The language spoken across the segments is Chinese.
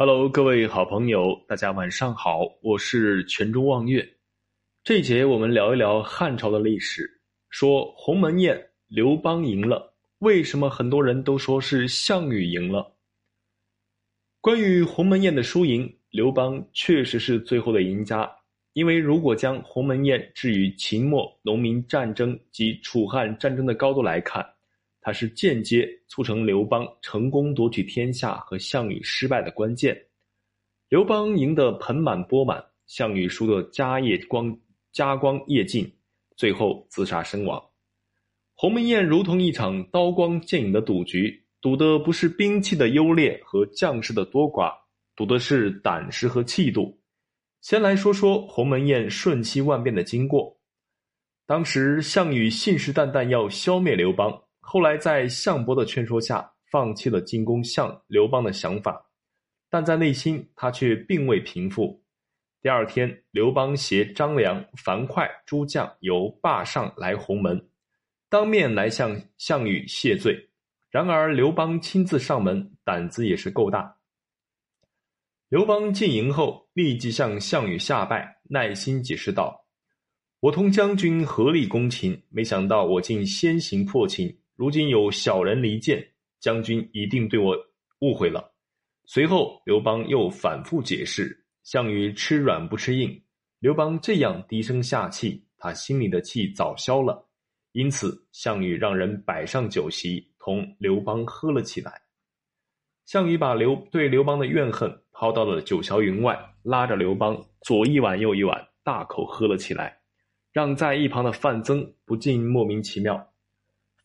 Hello，各位好朋友，大家晚上好，我是全中望月。这一节我们聊一聊汉朝的历史，说鸿门宴刘邦赢了，为什么很多人都说是项羽赢了？关于鸿门宴的输赢，刘邦确实是最后的赢家，因为如果将鸿门宴置于秦末农民战争及楚汉战争的高度来看。它是间接促成刘邦成功夺取天下和项羽失败的关键。刘邦赢得盆满钵满，项羽输得家业光家光业尽，最后自杀身亡。鸿门宴如同一场刀光剑影的赌局，赌的不是兵器的优劣和将士的多寡，赌的是胆识和气度。先来说说鸿门宴瞬息万变的经过。当时项羽信誓旦旦要消灭刘邦。后来在项伯的劝说下，放弃了进攻项刘邦的想法，但在内心他却并未平复。第二天，刘邦携张良、樊哙诸将由霸上来鸿门，当面来向项羽谢罪。然而刘邦亲自上门，胆子也是够大。刘邦进营后，立即向项羽下拜，耐心解释道：“我同将军合力攻秦，没想到我竟先行破秦。”如今有小人离间，将军一定对我误会了。随后，刘邦又反复解释，项羽吃软不吃硬。刘邦这样低声下气，他心里的气早消了。因此，项羽让人摆上酒席，同刘邦喝了起来。项羽把刘对刘邦的怨恨抛到了九霄云外，拉着刘邦左一碗右一碗，大口喝了起来，让在一旁的范增不禁莫名其妙。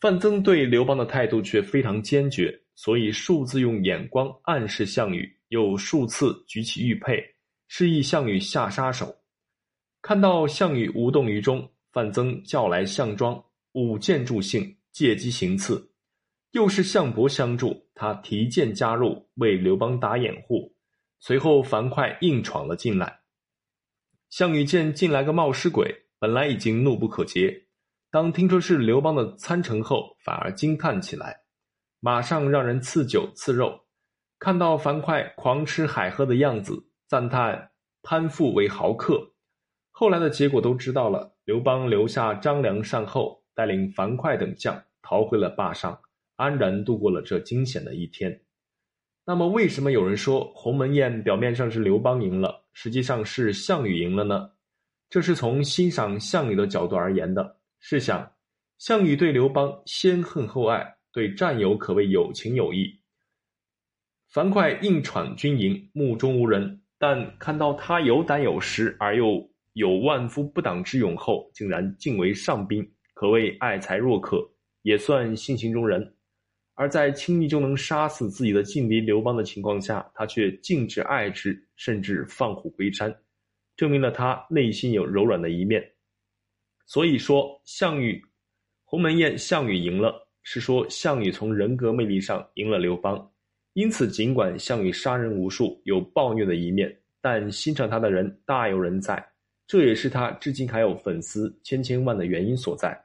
范增对刘邦的态度却非常坚决，所以数次用眼光暗示项羽，又数次举起玉佩，示意项羽下杀手。看到项羽无动于衷，范增叫来项庄，舞剑助兴，借机行刺。又是项伯相助，他提剑加入，为刘邦打掩护。随后樊哙硬闯了进来，项羽见进来个冒失鬼，本来已经怒不可遏。当听说是刘邦的参城后，反而惊叹起来，马上让人赐酒赐肉。看到樊哙狂吃海喝的样子，赞叹攀附为豪客。后来的结果都知道了，刘邦留下张良善后，带领樊哙等将逃回了霸上，安然度过了这惊险的一天。那么，为什么有人说鸿门宴表面上是刘邦赢了，实际上是项羽赢了呢？这是从欣赏项羽的角度而言的。试想，项羽对刘邦先恨后爱，对战友可谓有情有义。樊哙硬闯军营，目中无人，但看到他有胆有识，而又有万夫不挡之勇后，竟然敬为上宾，可谓爱才若渴，也算性情中人。而在轻易就能杀死自己的劲敌刘邦的情况下，他却敬之爱之，甚至放虎归山，证明了他内心有柔软的一面。所以说，项羽鸿门宴，项羽赢了，是说项羽从人格魅力上赢了刘邦。因此，尽管项羽杀人无数，有暴虐的一面，但欣赏他的人大有人在，这也是他至今还有粉丝千千万的原因所在。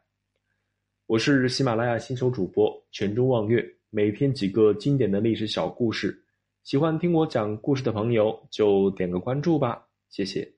我是喜马拉雅新手主播全中望月，每天几个经典的历史小故事，喜欢听我讲故事的朋友就点个关注吧，谢谢。